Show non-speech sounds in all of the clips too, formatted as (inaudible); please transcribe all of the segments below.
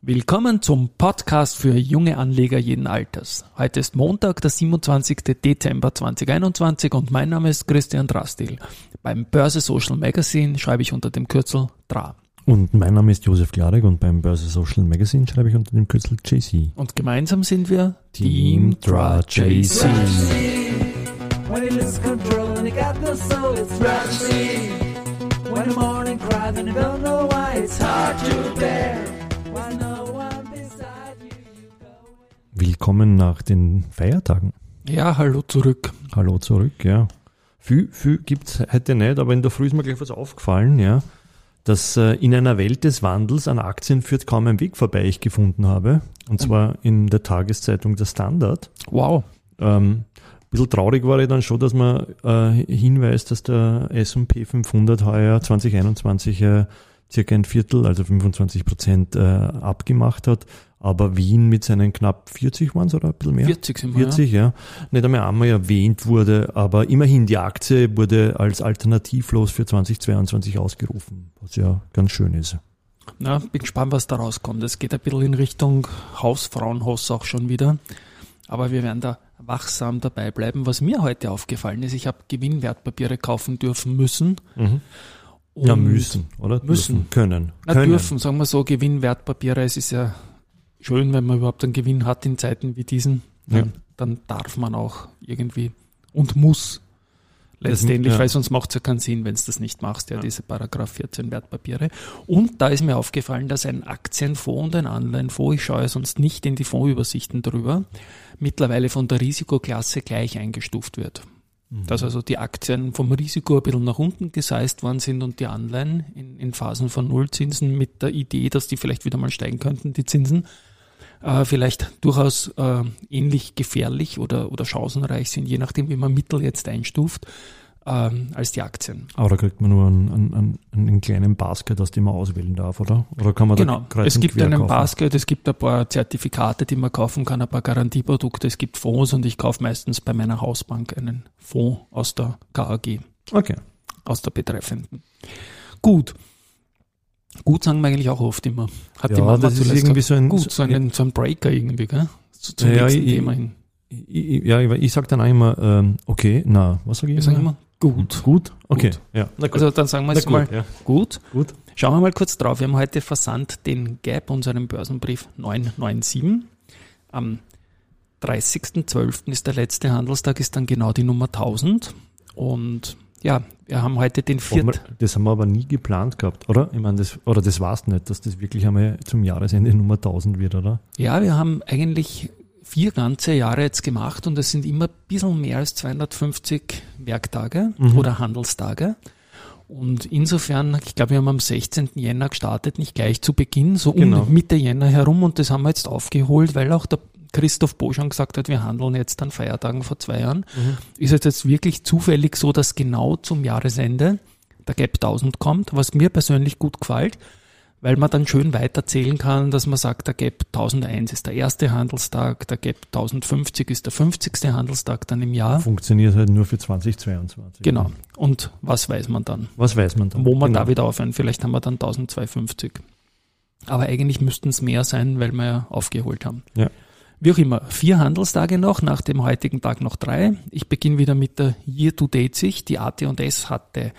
Willkommen zum Podcast für junge Anleger jeden Alters. Heute ist Montag, der 27. Dezember 2021 und mein Name ist Christian Drastil. Beim Börse Social Magazine schreibe ich unter dem Kürzel DRA. Und mein Name ist Josef Klarek und beim Börse Social Magazine schreibe ich unter dem Kürzel JC. Und gemeinsam sind wir Team DRA JC. When Willkommen nach den Feiertagen. Ja, hallo zurück. Hallo zurück, ja. Viel, viel gibt's heute nicht, aber in der Früh ist mir gleich was aufgefallen, ja, dass äh, in einer Welt des Wandels an Aktien führt kaum ein Weg vorbei, ich gefunden habe. Und zwar in der Tageszeitung Der Standard. Wow. Ähm, ein bisschen traurig war ich dann schon, dass man äh, hinweist, dass der S&P 500 heuer 2021 äh, circa ein Viertel, also 25 Prozent äh, abgemacht hat, aber Wien mit seinen knapp 40 waren es oder ein bisschen mehr? 40 sind wir. 40, ja. Nicht einmal einmal erwähnt wurde, aber immerhin die Aktie wurde als alternativlos für 2022 ausgerufen, was ja ganz schön ist. Ja, bin gespannt, was da rauskommt. Es geht ein bisschen in Richtung Hausfrauenhaus auch schon wieder. Aber wir werden da wachsam dabei bleiben. Was mir heute aufgefallen ist, ich habe Gewinnwertpapiere kaufen dürfen müssen. Ja, müssen, oder? müssen. Dürfen, können. Na, können. dürfen, sagen wir so, Gewinnwertpapiere. Es ist ja schön, wenn man überhaupt einen Gewinn hat in Zeiten wie diesen. Dann, Ja. dann darf man auch irgendwie und muss letztendlich, ja. weil sonst macht es ja keinen Sinn, wenn du das nicht machst, ja, diese Paragraph 14 Wertpapiere. Und da ist mir aufgefallen, dass ein Aktienfonds und ein Anleihenfonds, ich schaue sonst nicht in die Fondsübersichten drüber, mittlerweile von der Risikoklasse gleich eingestuft wird. Dass also die Aktien vom Risiko ein bisschen nach unten geseist worden sind und die Anleihen in, in Phasen von Nullzinsen mit der Idee, dass die vielleicht wieder mal steigen könnten, die Zinsen, äh, vielleicht durchaus äh, ähnlich gefährlich oder, oder chancenreich sind, je nachdem, wie man Mittel jetzt einstuft, ähm, als die Aktien. Aber da kriegt man nur einen, einen, einen kleinen Basket, aus dem man auswählen darf, oder? Oder kann man Genau. da Es gibt einen kaufen? Basket, es gibt ein paar Zertifikate, die man kaufen kann, ein paar Garantieprodukte, es gibt Fonds und ich kaufe meistens bei meiner Hausbank einen Fonds aus der KAG. Okay. aus der betreffenden. Gut. Gut sagen wir eigentlich auch oft immer. Hat die Ja, Mama das ist irgendwie gesagt. so ein- Gut, so ein, so ein Breaker irgendwie, gell? So zum Ja, nächsten ich- Thema hin. Ich, ich- ja, ich, ich sag dann auch immer, ähm, okay, na, was sage ich Wir sagen immer gut. Gut? Okay. Gut. Ja. Na gut. Also dann sagen wir jetzt mal gut, ja. gut. Gut. Schauen wir mal kurz drauf. Wir haben heute versandt den Gap, unseren Börsenbrief 997. Am 30.12. ist der letzte Handelstag, ist dann genau die Nummer 1000. Und ja, wir haben heute den vierten. Das haben wir aber nie geplant gehabt, oder? Ich meine, das, oder das war's nicht, dass das wirklich einmal zum Jahresende Nummer 1000 wird, oder? Ja, wir haben eigentlich vier ganze Jahre jetzt gemacht und es sind immer ein bisschen mehr als 250 Werktage Mhm. oder Handelstage. Und insofern, ich glaube, wir haben am 16. Jänner gestartet, nicht gleich zu Beginn, so Genau. um Mitte Jänner herum und das haben wir jetzt aufgeholt, weil auch der Christoph Boschan gesagt hat, wir handeln jetzt an Feiertagen vor zwei Jahren. Ist es jetzt wirklich zufällig so, dass genau zum Jahresende der Gap 1000 kommt, was mir persönlich gut gefällt, weil man dann schön weiterzählen kann, dass man sagt, der Gap 1001 ist der erste Handelstag, der Gap 1050 ist der 50. Handelstag dann im Jahr. Funktioniert halt nur für 2022. Genau. Und was weiß man dann? Was weiß man dann? Wo man genau. da wieder aufhören? Vielleicht haben wir dann 1250. Aber eigentlich müssten es mehr sein, weil wir ja aufgeholt haben. Ja. Wie auch immer, vier Handelstage noch, nach dem heutigen Tag noch drei. Ich beginne wieder mit der Year-to-Date-Sicht. Die AT&S hatte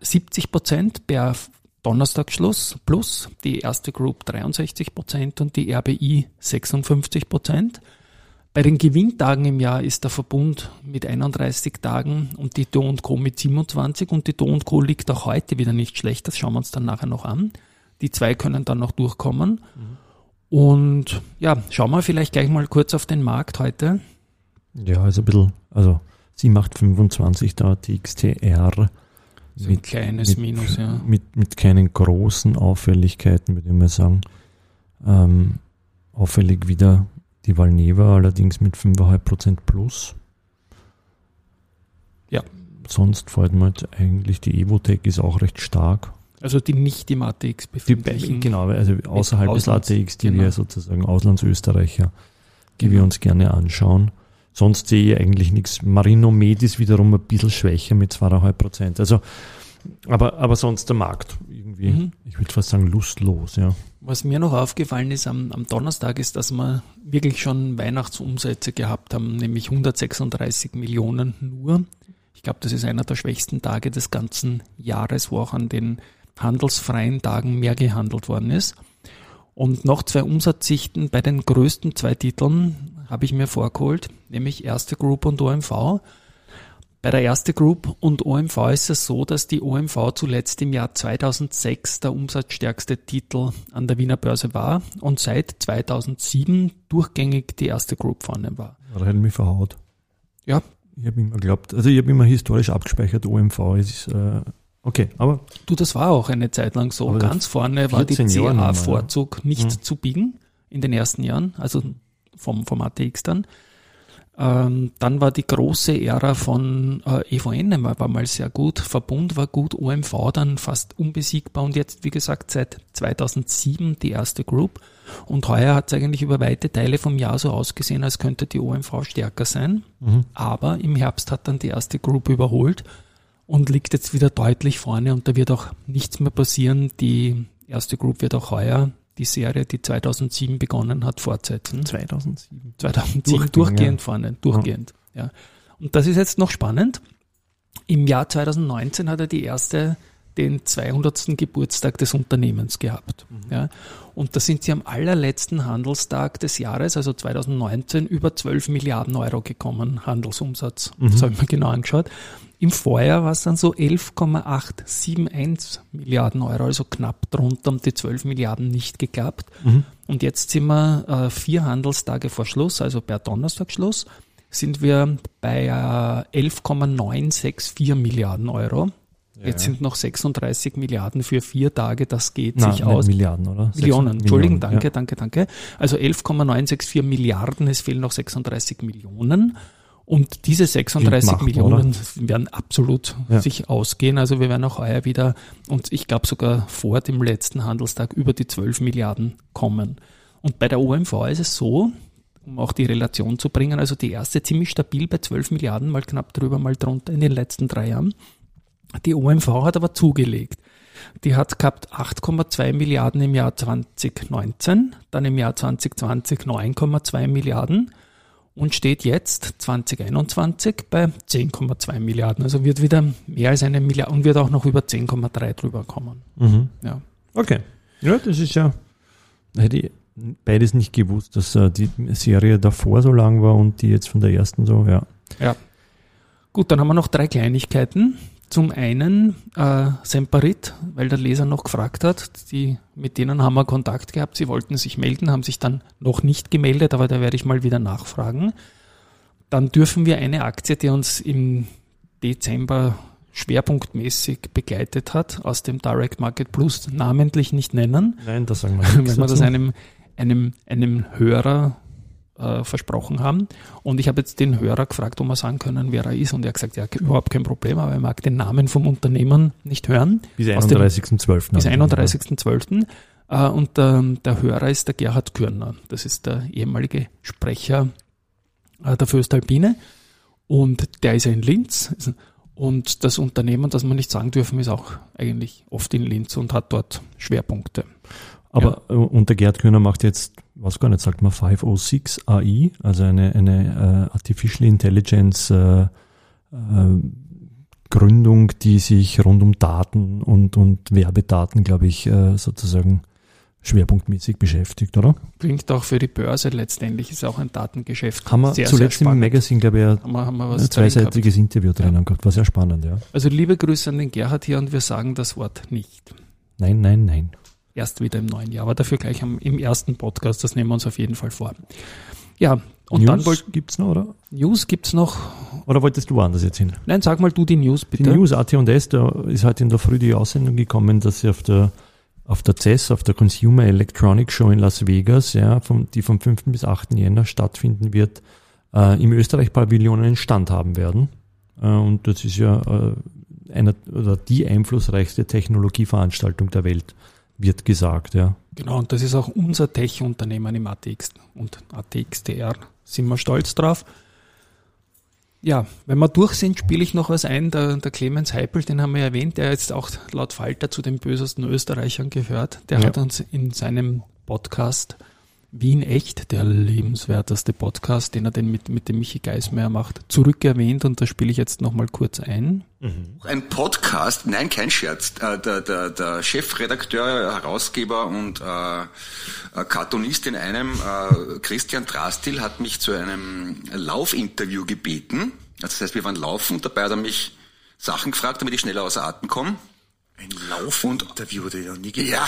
70 Prozent per Donnerstagsschluss plus die erste Group 63 Prozent und die RBI 56 Prozent. Bei den Gewinntagen im Jahr ist der Verbund mit 31 Tagen und die Do Co mit 27 und die Do Co liegt auch heute wieder nicht schlecht, das schauen wir uns dann nachher noch an. Die zwei können dann noch durchkommen. Und ja, schauen wir vielleicht gleich mal kurz auf den Markt heute. Ja, also ein bisschen, also sie macht 25 da, TXTR. So ein kleines Minus, ja. Mit, mit keinen großen Auffälligkeiten, würde ich mal sagen. Ähm, auffällig wieder die Valneva, allerdings mit 5,5% plus. Ja. Sonst fällt mir jetzt eigentlich die Evotech ist auch recht stark. Also die nicht im ATX Die, befindlichen. genau, also außerhalb des Auslands- ATX, die genau. wir sozusagen Auslandsösterreicher, die Genau. wir uns gerne anschauen. Sonst sehe ich eigentlich nichts. Marino Med ist wiederum ein bisschen schwächer mit 2,5 Prozent. Also, aber, aber sonst der Markt irgendwie Mhm. ich würde fast sagen, lustlos, ja. Was mir noch aufgefallen ist am, am Donnerstag, ist, dass wir wirklich schon Weihnachtsumsätze gehabt haben, nämlich 136 Millionen nur. Ich glaube, das ist einer der schwächsten Tage des ganzen Jahres, wo auch an den handelsfreien Tagen mehr gehandelt worden ist. Und noch zwei Umsatzsichten bei den größten zwei Titeln habe ich mir vorgeholt, nämlich Erste Group und OMV. Bei der Erste Group und OMV ist es so, dass die OMV zuletzt im Jahr 2006 der umsatzstärkste Titel an der Wiener Börse war und seit 2007 durchgängig die Erste Group vorne war. Da hätte mich verhaut. Ja, Ich habe immer geglaubt, also ich habe immer historisch abgespeichert, OMV ist, äh, okay, aber du, das war auch eine Zeit lang so. Ganz vorne war die 14 Jahre nochmal, CA-Vorzug nicht Mhm. zu biegen in den ersten Jahren, also vom, vom ATX dann. Ähm, dann war die große Ära von äh, EVN war, war mal sehr gut, Verbund war gut, OMV dann fast unbesiegbar und jetzt, wie gesagt, seit 2007 die erste Group. Und heuer hat es eigentlich über weite Teile vom Jahr so ausgesehen, als könnte die OMV stärker sein. mhm. Aber im Herbst hat dann die erste Group überholt und liegt jetzt wieder deutlich vorne und da wird auch nichts mehr passieren. Die erste Group wird auch heuer die Serie, die 2007 begonnen hat, fortsetzen. 2007. 2007 Durchgehend, durchgehend ja. vorne, durchgehend. Ja. Und das ist jetzt noch spannend. Im Jahr 2019 hat er die erste den 200. Geburtstag des Unternehmens gehabt. Ja. Und da sind sie am allerletzten Handelstag des Jahres, also 2019, über 12 Milliarden Euro gekommen, Handelsumsatz. Das habe ich mir genau angeschaut. Im Vorjahr war es dann so 11,871 Milliarden Euro, also knapp drunter um die 12 Milliarden nicht geklappt. Mhm. Und jetzt sind wir äh, vier Handelstage vor Schluss, also per Donnerstagschluss, sind wir bei äh, 11,964 Milliarden Euro. Jetzt sind noch 36 Milliarden für vier Tage, das geht Nein, sich aus. Millionen, oder? Millionen, Entschuldigung, Millionen, danke, danke, danke. Also 11,964 Milliarden, es fehlen noch 36 Millionen. Und diese 36 machbar, Millionen werden absolut Ja. sich ausgehen. Also wir werden auch heuer wieder, und ich glaube sogar vor dem letzten Handelstag, über die 12 Milliarden kommen. Und bei der OMV ist es so, um auch die Relation zu bringen, also die erste ziemlich stabil bei 12 Milliarden, mal knapp drüber, mal drunter in den letzten drei Jahren. Die OMV hat aber zugelegt. Die hat gehabt 8,2 Milliarden im Jahr 2019, dann im Jahr 2020 9,2 Milliarden und steht jetzt 2021 bei 10,2 Milliarden. Also wird wieder mehr als eine Milliarde und wird auch noch über 10,3 drüber kommen. ja. Mhm. Ja. Okay. Ja, das ist ja, hätte ich beides nicht gewusst, dass äh, die Serie davor so lang war und die jetzt von der ersten so, ja. Gut, dann haben wir noch drei Kleinigkeiten. Zum einen äh, Semperit, weil der Leser noch gefragt hat, die, mit denen haben wir Kontakt gehabt, sie wollten sich melden, haben sich dann noch nicht gemeldet, aber da werde ich mal wieder nachfragen. Dann dürfen wir eine Aktie, die uns im Dezember schwerpunktmäßig begleitet hat, aus dem Direct Market Plus namentlich nicht nennen, Nein, das sagen wir wenn nichts wir das (laughs) einem, einem, einem Hörer äh, versprochen haben. Und ich habe jetzt den Hörer gefragt, ob wir sagen können, wer er ist. Und er hat gesagt, ja, überhaupt kein Problem, aber er mag den Namen vom Unternehmen nicht hören. Bis aus dem- 31.12. Bis haben wir. 31.12. Äh, Und ähm, der Hörer ist der Gerhard Kürner. Das ist der ehemalige Sprecher äh, der Föstalpine. Und der ist ja in Linz. Und das Unternehmen, das wir nicht sagen dürfen, ist auch eigentlich oft in Linz und hat dort Schwerpunkte. Aber äh, und der Gerd Kühner macht jetzt, was gar nicht, sagt man 506 AI, also eine, eine äh, Artificial Intelligence äh, äh, Gründung, die sich rund um Daten und, und Werbedaten, glaube ich, äh, sozusagen schwerpunktmäßig beschäftigt, oder? Klingt auch für die Börse letztendlich, ist auch ein Datengeschäft. Haben wir sehr, zuletzt sehr im spannend. Magazin, glaube ich, Haben wir, haben wir ein, ein drin gehabt. zweiseitiges Interview drinnen gehabt. War sehr spannend, ja. Also liebe Grüße an den Gerhard hier und wir sagen das Wort nicht. Nein, nein, nein. Erst wieder im neuen Jahr, aber dafür gleich am, im ersten Podcast, das nehmen wir uns auf jeden Fall vor. Ja, und dann wollt, gibt's noch, oder? News gibt's noch. Oder wolltest du woanders jetzt hin? Nein, sag mal du die News Die bitte. News AT&S, da ist heute in der Früh die Aussendung gekommen, dass sie auf der auf der CES, auf der Consumer Electronics Show in Las Vegas, ja, vom, die vom 5. bis 8. Jänner stattfinden wird, äh, im Österreich-Pavillon einen Stand haben werden. Äh, und das ist ja äh, einer oder die einflussreichste Technologieveranstaltung der Welt, wird gesagt, ja. Genau, und das ist auch unser Tech-Unternehmen im ATX und ATXDR. Sind wir stolz drauf. ja, wenn wir durch sind, spiele ich noch was ein. Der, der Clemens Heipel, den haben wir erwähnt, der jetzt auch laut Falter zu den bösesten Österreichern gehört. Der Ja. hat uns in seinem Podcast Wien echt, der lebenswerteste Podcast, den er den mit, mit dem Michi Geismeier macht, zurückerwähnt und da spiele ich jetzt nochmal kurz ein. Ein Podcast, nein, kein Scherz. Äh, Der, der, der Chefredakteur, Herausgeber und äh, äh, Cartoonist in einem, äh, Christian Drastil, hat mich zu einem Laufinterview gebeten. Also Das heißt, wir waren laufen und dabei hat er mich Sachen gefragt, damit ich schneller außer Atem komme. Ein Laufinterview, ich noch nie gemacht Ja.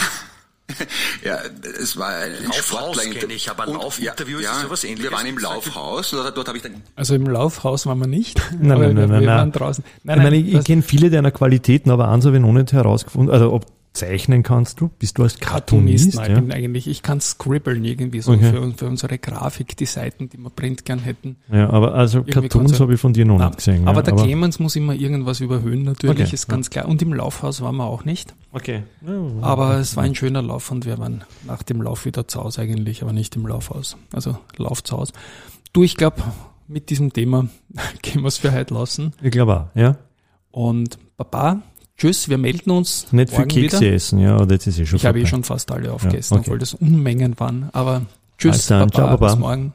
Ja, es war ein Laufhaus Sportler- kenne ich, aber Laufinterview ist sowas Ähnliches. Wir waren im Laufhaus, dort, dort habe ich dann Also im Laufhaus waren wir nicht. Nein, nein, nein, wir, nein, wir nein. waren draußen. Nein, ich meine, ich, ich kenne viele deiner Qualitäten, aber eins habe ich noch nicht herausgefunden. Also ob zeichnen kannst du? Bist du als Cartoonist, Cartoonist? nein, ja? eigentlich, ich kann scribbeln irgendwie so Okay. für, für unsere Grafik, die Seiten, die wir print gern hätten. ja, aber also Irgendwie Cartoons habe ich von dir noch nicht gesehen. aber ja, der Clemens muss immer irgendwas überhöhen, natürlich, Okay, ist ganz klar. Und im Laufhaus waren wir auch nicht. Okay. Aber es war ein schöner Lauf und wir waren nach dem Lauf wieder zu Hause eigentlich, aber nicht im Laufhaus. Also Lauf zu Hause. Du, ich glaube, mit diesem Thema (laughs) gehen wir es für heute lassen. Ich glaube auch, ja. Und Baba, tschüss, wir melden uns. Nicht für Kekse wieder. essen, ja, oder jetzt ist eh schon Ich habe eh schon fast alle aufgegessen, okay. obwohl das Unmengen waren. Aber tschüss, Also dann, Baba, ciao, Baba. bis morgen.